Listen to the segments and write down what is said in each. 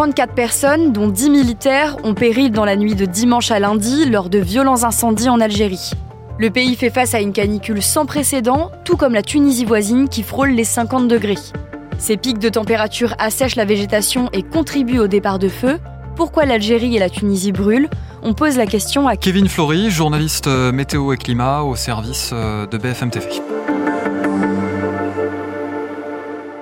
34 personnes, dont 10 militaires, ont péri dans la nuit de dimanche à lundi lors de violents incendies en Algérie. Le pays fait face à une canicule sans précédent, tout comme la Tunisie voisine qui frôle les 50 degrés. Ces pics de température assèchent la végétation et contribuent au départ de feu. Pourquoi l'Algérie et la Tunisie brûlent? On pose la question à Kevin Flory, journaliste euh, météo et climat au service euh, de BFM TV.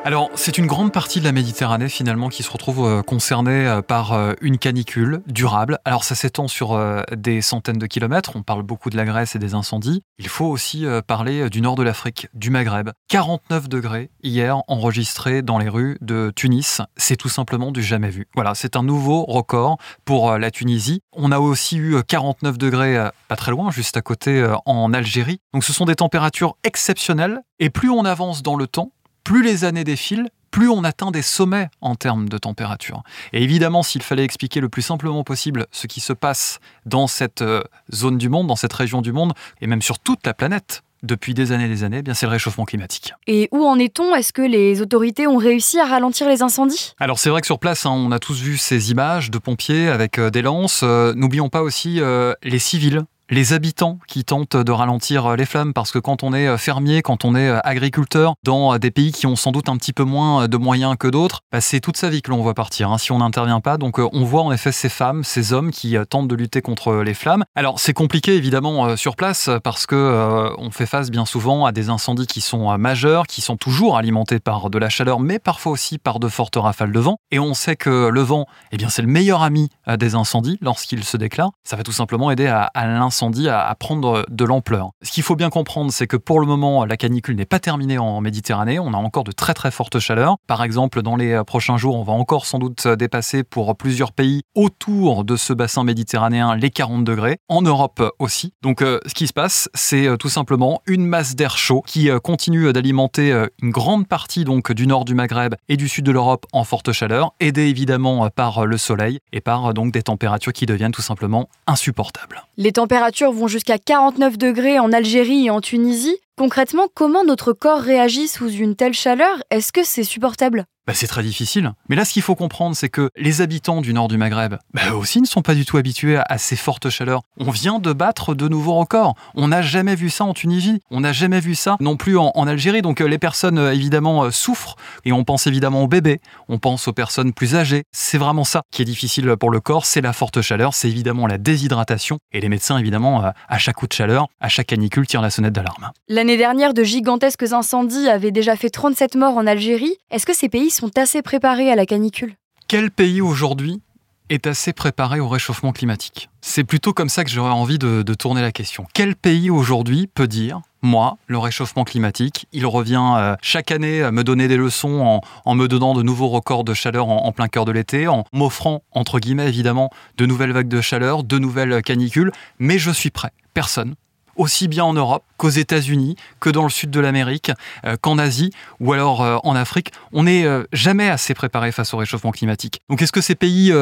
Alors, c'est une grande partie de la Méditerranée finalement qui se retrouve euh, concernée euh, par euh, une canicule durable. Alors, ça s'étend sur des centaines de kilomètres. On parle beaucoup de la Grèce et des incendies. Il faut aussi parler du nord de l'Afrique, du Maghreb. 49 degrés hier enregistrés dans les rues de Tunis. C'est tout simplement du jamais vu. Voilà, c'est un nouveau record pour la Tunisie. On a aussi eu 49 degrés pas très loin, juste à côté en Algérie. Donc, ce sont des températures exceptionnelles. Et plus on avance dans le temps, plus les années défilent, plus on atteint des sommets en termes de température. Et évidemment, s'il fallait expliquer le plus simplement possible ce qui se passe dans cette euh, zone du monde, dans cette région du monde, et même sur toute la planète, depuis des années et des années, eh bien c'est le réchauffement climatique. Et où en est-on? Est-ce que les autorités ont réussi à ralentir les incendies? Alors c'est vrai que sur place, hein, on a tous vu ces images de pompiers avec euh, des lances. Euh, n'oublions pas aussi les civils les habitants qui tentent de ralentir euh, les flammes parce que quand on est euh, fermier, quand on est euh, agriculteur dans des pays qui ont sans doute un petit peu moins de moyens que d'autres, bah, c'est toute sa vie que l'on voit partir hein, si on n'intervient pas. Donc on voit en effet ces femmes, ces hommes qui tentent de lutter contre les flammes. Alors c'est compliqué évidemment sur place parce que on fait face bien souvent à des incendies qui sont majeurs, qui sont toujours alimentés par de la chaleur, mais parfois aussi par de fortes rafales de vent. Et on sait que le vent, eh bien c'est le meilleur ami des incendies lorsqu'il se déclare. Ça va tout simplement aider à, à l'incendie à, prendre de l'ampleur. Ce qu'il faut bien comprendre, c'est que pour le moment, la canicule n'est pas terminée en Méditerranée. On a encore de très très fortes chaleurs. Par exemple, dans les prochains jours, on va encore sans doute dépasser pour plusieurs pays autour de ce bassin méditerranéen les 40 degrés. En Europe aussi. Donc, euh, ce qui se passe, c'est euh, tout simplement une masse d'air chaud qui euh, continue d'alimenter une grande partie donc du nord du Maghreb et du sud de l'Europe en forte chaleur, aidée évidemment par le soleil et par donc des températures qui deviennent tout simplement insupportables. Les températures vont jusqu'à 49 degrés en Algérie et en Tunisie. Concrètement, comment notre corps réagit sous une telle chaleur? Est-ce que c'est supportable? Bah, c'est très difficile. Mais là, ce qu'il faut comprendre, c'est que les habitants du nord du Maghreb, bah, aussi ne sont pas du tout habitués à ces fortes chaleurs. On vient de battre de nouveaux records. On n'a jamais vu ça en Tunisie. On n'a jamais vu ça non plus en, Algérie. Donc euh, les personnes, euh, évidemment, euh, souffrent. Et on pense évidemment aux bébés. On pense aux personnes plus âgées. C'est vraiment ça qui est difficile pour le corps. C'est la forte chaleur. C'est évidemment la déshydratation. Et les médecins, évidemment, à chaque coup de chaleur, à chaque canicule, tirent la sonnette d'alarme. L'année dernière, de gigantesques incendies avaient déjà fait 37 morts en Algérie. Est-ce que ces pays sont assez préparés à la canicule Quel pays aujourd'hui est assez préparé au réchauffement climatique? C'est plutôt comme ça que j'aurais envie de, tourner la question. Quel pays aujourd'hui peut dire moi, le réchauffement climatique, il revient euh, chaque année à me donner des leçons en, me donnant de nouveaux records de chaleur en, en plein cœur de l'été, en m'offrant, entre guillemets évidemment, de nouvelles vagues de chaleur, de nouvelles canicules, mais je suis prêt. Personne aussi bien en Europe qu'aux États-Unis, que dans le sud de l'Amérique, euh, qu'en Asie ou alors euh, en Afrique. On n'est euh, jamais assez préparé face au réchauffement climatique. Donc est-ce que ces pays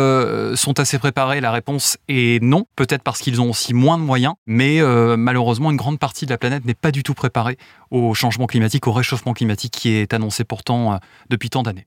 sont assez préparés? La réponse est non, peut-être parce qu'ils ont aussi moins de moyens, mais malheureusement une grande partie de la planète n'est pas du tout préparée au changement climatique, au réchauffement climatique qui est annoncé pourtant depuis tant d'années.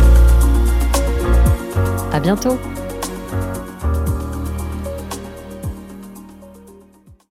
À bientôt